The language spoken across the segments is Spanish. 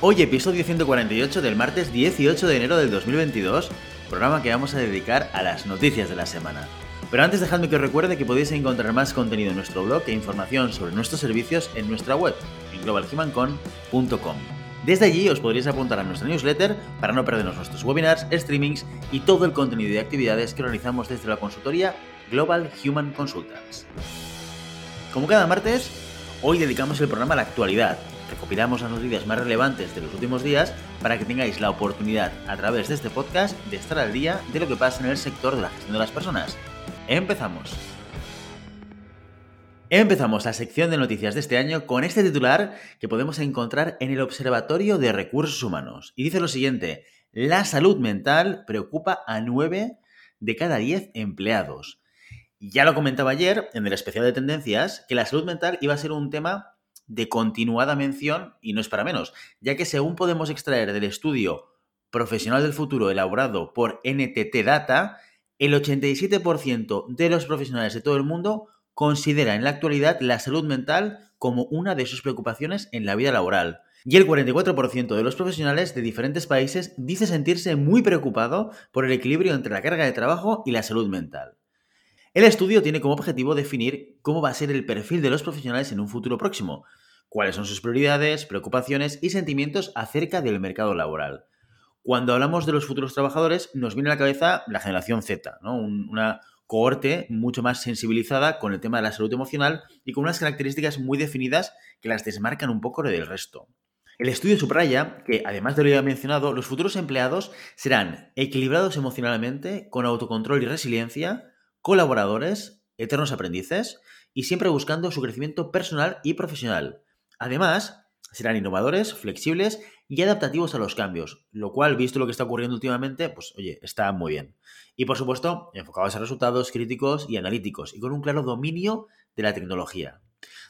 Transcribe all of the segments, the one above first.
Hoy episodio 148 del martes 18 de enero del 2022, programa que vamos a dedicar a las noticias de la semana. Pero antes dejadme que os recuerde que podéis encontrar más contenido en nuestro blog e información sobre nuestros servicios en nuestra web, en globalhumancon.com. Desde allí os podréis apuntar a nuestra newsletter para no perdernos nuestros webinars, streamings y todo el contenido y actividades que organizamos desde la consultoría Global Human Consultants. Como cada martes, hoy dedicamos el programa a la actualidad, recopilamos las noticias más relevantes de los últimos días para que tengáis la oportunidad a través de este podcast de estar al día de lo que pasa en el sector de la gestión de las personas. Empezamos. Empezamos la sección de noticias de este año con este titular que podemos encontrar en el Observatorio de Recursos Humanos. Y dice lo siguiente, la salud mental preocupa a 9 de cada 10 empleados. Ya lo comentaba ayer en el especial de tendencias que la salud mental iba a ser un tema de continuada mención y no es para menos, ya que según podemos extraer del estudio profesional del futuro elaborado por NTT Data, el 87% de los profesionales de todo el mundo considera en la actualidad la salud mental como una de sus preocupaciones en la vida laboral. Y el 44% de los profesionales de diferentes países dice sentirse muy preocupado por el equilibrio entre la carga de trabajo y la salud mental. El estudio tiene como objetivo definir cómo va a ser el perfil de los profesionales en un futuro próximo, cuáles son sus prioridades, preocupaciones y sentimientos acerca del mercado laboral. Cuando hablamos de los futuros trabajadores, nos viene a la cabeza la generación Z, una cohorte mucho más sensibilizada con el tema de la salud emocional y con unas características muy definidas que las desmarcan un poco del resto. El estudio subraya que, además de lo ya mencionado, los futuros empleados serán equilibrados emocionalmente, con autocontrol y resiliencia, colaboradores, eternos aprendices y siempre buscando su crecimiento personal y profesional. Además, serán innovadores, flexibles y adaptativos a los cambios, lo cual, visto lo que está ocurriendo últimamente, pues oye, está muy bien. Y por supuesto, enfocados a resultados críticos y analíticos y con un claro dominio de la tecnología.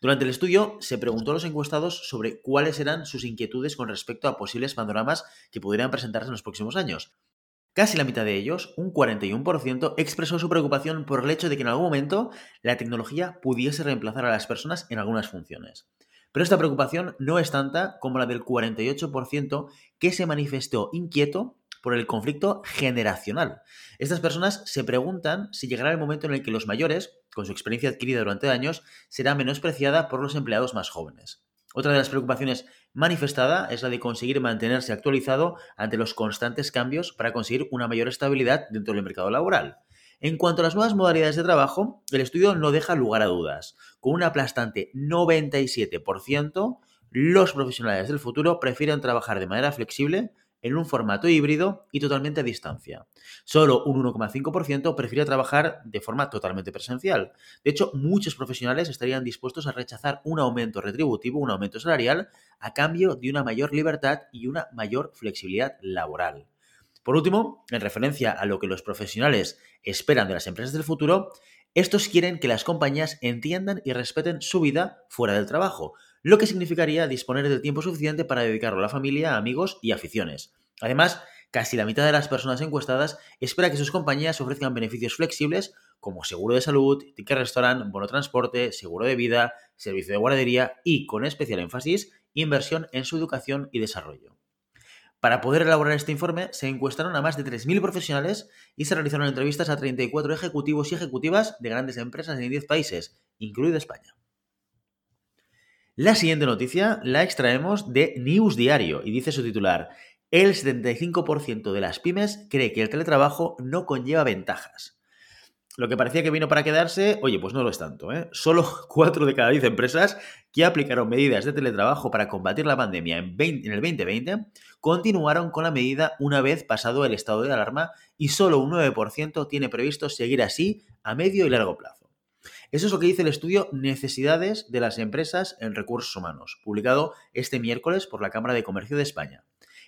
Durante el estudio se preguntó a los encuestados sobre cuáles eran sus inquietudes con respecto a posibles panoramas que pudieran presentarse en los próximos años. Casi la mitad de ellos, un 41%, expresó su preocupación por el hecho de que en algún momento la tecnología pudiese reemplazar a las personas en algunas funciones. Pero esta preocupación no es tanta como la del 48% que se manifestó inquieto por el conflicto generacional. Estas personas se preguntan si llegará el momento en el que los mayores, con su experiencia adquirida durante años, será menospreciada por los empleados más jóvenes. Otra de las preocupaciones manifestada es la de conseguir mantenerse actualizado ante los constantes cambios para conseguir una mayor estabilidad dentro del mercado laboral. En cuanto a las nuevas modalidades de trabajo, el estudio no deja lugar a dudas. Con un aplastante 97%, los profesionales del futuro prefieren trabajar de manera flexible, en un formato híbrido y totalmente a distancia. Solo un 1,5% prefiere trabajar de forma totalmente presencial. De hecho, muchos profesionales estarían dispuestos a rechazar un aumento retributivo, un aumento salarial, a cambio de una mayor libertad y una mayor flexibilidad laboral. Por último, en referencia a lo que los profesionales esperan de las empresas del futuro, estos quieren que las compañías entiendan y respeten su vida fuera del trabajo, lo que significaría disponer del tiempo suficiente para dedicarlo a la familia, amigos y aficiones. Además, casi la mitad de las personas encuestadas espera que sus compañías ofrezcan beneficios flexibles como seguro de salud, ticket restaurant, bono transporte, seguro de vida, servicio de guardería y, con especial énfasis, inversión en su educación y desarrollo. Para poder elaborar este informe, se encuestaron a más de 3.000 profesionales y se realizaron entrevistas a 34 ejecutivos y ejecutivas de grandes empresas en 10 países, incluido España. La siguiente noticia la extraemos de News Diario y dice su titular, el 75% de las pymes cree que el teletrabajo no conlleva ventajas. Lo que parecía que vino para quedarse, oye, pues no lo es tanto. ¿eh? Solo 4 de cada 10 empresas que aplicaron medidas de teletrabajo para combatir la pandemia en, en, el 2020 continuaron con la medida una vez pasado el estado de alarma y solo un 9% tiene previsto seguir así a medio y largo plazo. Eso es lo que dice el estudio Necesidades de las empresas en recursos humanos, publicado este miércoles por la Cámara de Comercio de España.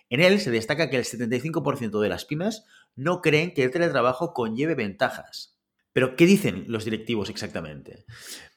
En él se destaca que el 75% de las pymes no creen que el teletrabajo conlleve ventajas. Pero, ¿qué dicen los directivos exactamente?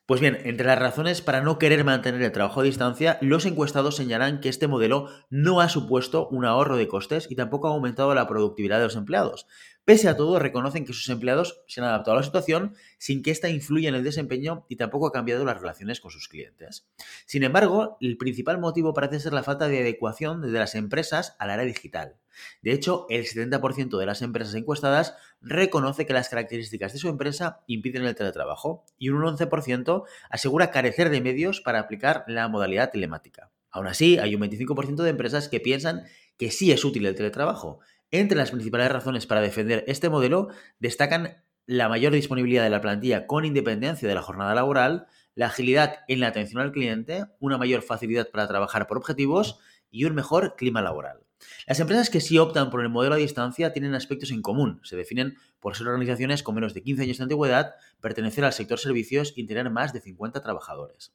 Pues bien, entre las razones para no querer mantener el trabajo a distancia, los encuestados señalan que este modelo no ha supuesto un ahorro de costes y tampoco ha aumentado la productividad de los empleados. Pese a todo, reconocen que sus empleados se han adaptado a la situación sin que ésta influya en el desempeño y tampoco ha cambiado las relaciones con sus clientes. Sin embargo, el principal motivo parece ser la falta de adecuación de las empresas a la era digital. De hecho, el 70% de las empresas encuestadas reconoce que las características de su empresa impiden el teletrabajo y un 11% asegura carecer de medios para aplicar la modalidad telemática. Aún así, hay un 25% de empresas que piensan que sí es útil el teletrabajo, entre las principales razones para defender este modelo destacan la mayor disponibilidad de la plantilla con independencia de la jornada laboral, la agilidad en la atención al cliente, una mayor facilidad para trabajar por objetivos y un mejor clima laboral. Las empresas que sí optan por el modelo a distancia tienen aspectos en común. Se definen por ser organizaciones con menos de 15 años de antigüedad, pertenecer al sector servicios y tener más de 50 trabajadores.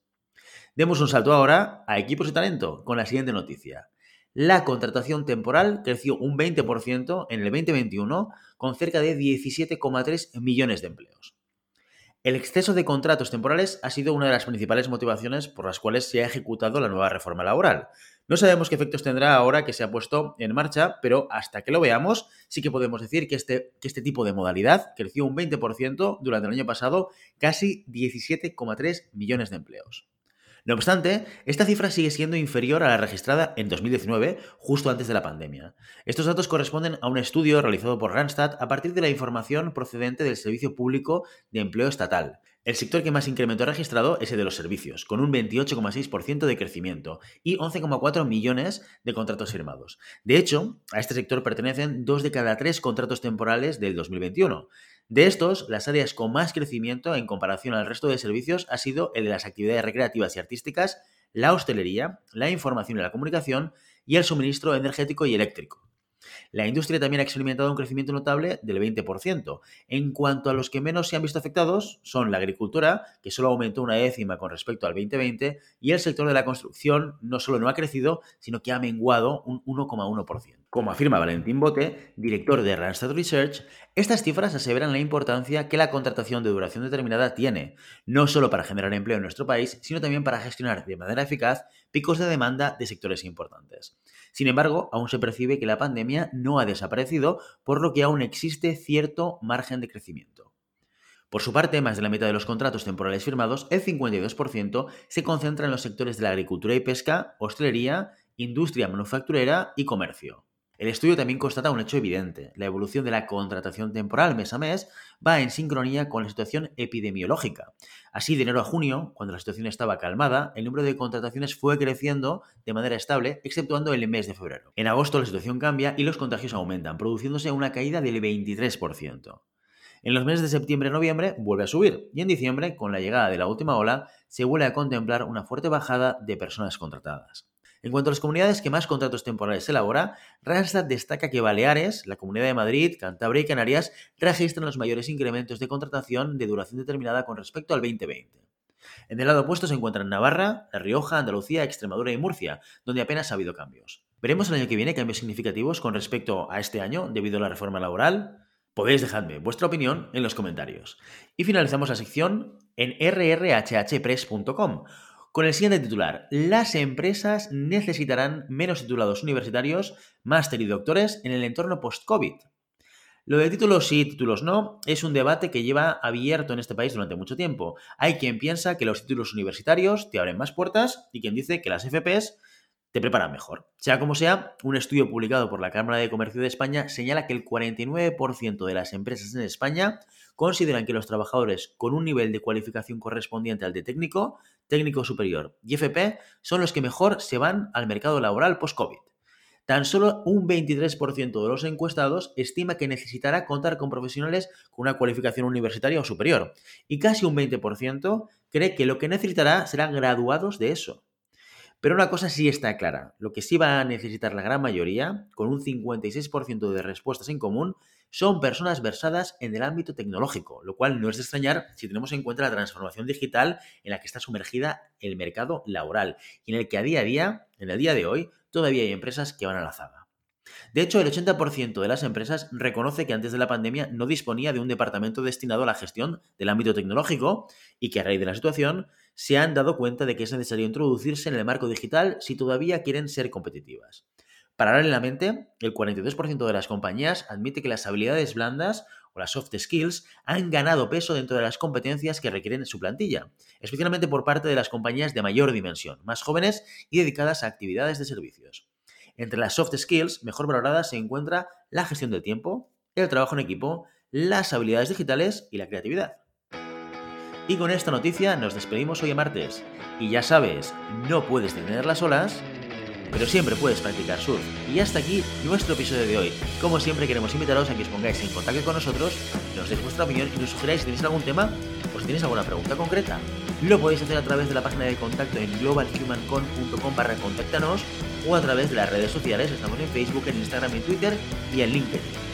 Demos un salto ahora a equipos y talento con la siguiente noticia la contratación temporal creció un 20% en el 2021 con cerca de 17,3 millones de empleos. El exceso de contratos temporales ha sido una de las principales motivaciones por las cuales se ha ejecutado la nueva reforma laboral. No sabemos qué efectos tendrá ahora que se ha puesto en marcha, pero hasta que lo veamos, sí que podemos decir que este, este tipo de modalidad creció un 20% durante el año pasado, casi 17,3 millones de empleos. No obstante, esta cifra sigue siendo inferior a la registrada en 2019, justo antes de la pandemia. Estos datos corresponden a un estudio realizado por Randstad a partir de la información procedente del Servicio Público de Empleo Estatal. El sector que más incremento ha registrado es el de los servicios, con un 28,6% de crecimiento y 11,4 millones de contratos firmados. De hecho, a este sector pertenecen dos de cada tres contratos temporales del 2021. De estos, las áreas con más crecimiento en comparación al resto de servicios ha sido el de las actividades recreativas y artísticas, la hostelería, la información y la comunicación y el suministro energético y eléctrico. La industria también ha experimentado un crecimiento notable del 20%. En cuanto a los que menos se han visto afectados, son la agricultura, que solo aumentó una décima con respecto al 2020, y el sector de la construcción no solo no ha crecido, sino que ha menguado un 1,1%. Como afirma Valentín Bote, director de Randstad Research, estas cifras aseveran la importancia que la contratación de duración determinada tiene, no solo para generar empleo en nuestro país, sino también para gestionar de manera eficaz picos de demanda de sectores importantes. Sin embargo, aún se percibe que la pandemia no ha desaparecido, por lo que aún existe cierto margen de crecimiento. Por su parte, más de la mitad de los contratos temporales firmados, el 52%, se concentra en los sectores de la agricultura y pesca, hostelería, industria manufacturera y comercio. El estudio también constata un hecho evidente. La evolución de la contratación temporal mes a mes va en sincronía con la situación epidemiológica. Así, de enero a junio, cuando la situación estaba calmada, el número de contrataciones fue creciendo de manera estable, exceptuando el mes de febrero. En agosto la situación cambia y los contagios aumentan, produciéndose una caída del 23%. En los meses de septiembre y noviembre vuelve a subir y en diciembre, con la llegada de la última ola, se vuelve a contemplar una fuerte bajada de personas contratadas. En cuanto a las comunidades que más contratos temporales elabora, Randstad destaca que Baleares, la Comunidad de Madrid, Cantabria y Canarias registran los mayores incrementos de contratación de duración determinada con respecto al 2020. En el lado opuesto se encuentran Navarra, La Rioja, Andalucía, Extremadura y Murcia, donde apenas ha habido cambios. ¿Veremos el año que viene cambios significativos con respecto a este año debido a la reforma laboral? Podéis dejarme vuestra opinión en los comentarios. Y finalizamos la sección en rrhhpress.com con el siguiente titular. Las empresas necesitarán menos titulados universitarios, máster y doctores en el entorno post-COVID. Lo de títulos sí, títulos no, es un debate que lleva abierto en este país durante mucho tiempo. Hay quien piensa que los títulos universitarios te abren más puertas y quien dice que las FPs te preparan mejor. Sea como sea, un estudio publicado por la Cámara de Comercio de España señala que el 49% de las empresas en España consideran que los trabajadores con un nivel de cualificación correspondiente al de técnico, técnico superior y FP son los que mejor se van al mercado laboral post-COVID. Tan solo un 23% de los encuestados estima que necesitará contar con profesionales con una cualificación universitaria o superior, y casi un 20% cree que lo que necesitará serán graduados de eso. Pero una cosa sí está clara, lo que sí va a necesitar la gran mayoría, con un 56% de respuestas en común, son personas versadas en el ámbito tecnológico, lo cual no es de extrañar si tenemos en cuenta la transformación digital en la que está sumergida el mercado laboral y en el que a día a día, en el día de hoy, todavía hay empresas que van a la zaga. De hecho, el 80% de las empresas reconoce que antes de la pandemia no disponía de un departamento destinado a la gestión del ámbito tecnológico y que a raíz de la situación se han dado cuenta de que es necesario introducirse en el marco digital si todavía quieren ser competitivas. Paralelamente, el 42% de las compañías admite que las habilidades blandas o las soft skills han ganado peso dentro de las competencias que requieren su plantilla, especialmente por parte de las compañías de mayor dimensión, más jóvenes y dedicadas a actividades de servicios. Entre las soft skills mejor valoradas se encuentra la gestión del tiempo, el trabajo en equipo, las habilidades digitales y la creatividad. Y con esta noticia nos despedimos hoy martes. Y ya sabes, no puedes detener las olas, pero siempre puedes practicar surf. Y hasta aquí nuestro episodio de hoy. Como siempre queremos invitaros a que os pongáis en contacto con nosotros, nos deis vuestra opinión y nos sugeráis si tenéis algún tema o si tenéis alguna pregunta concreta. Lo podéis hacer a través de la página de contacto en globalhumancon.com barra contáctanos o a través de las redes sociales. Estamos en Facebook, en Instagram, en Twitter y en LinkedIn.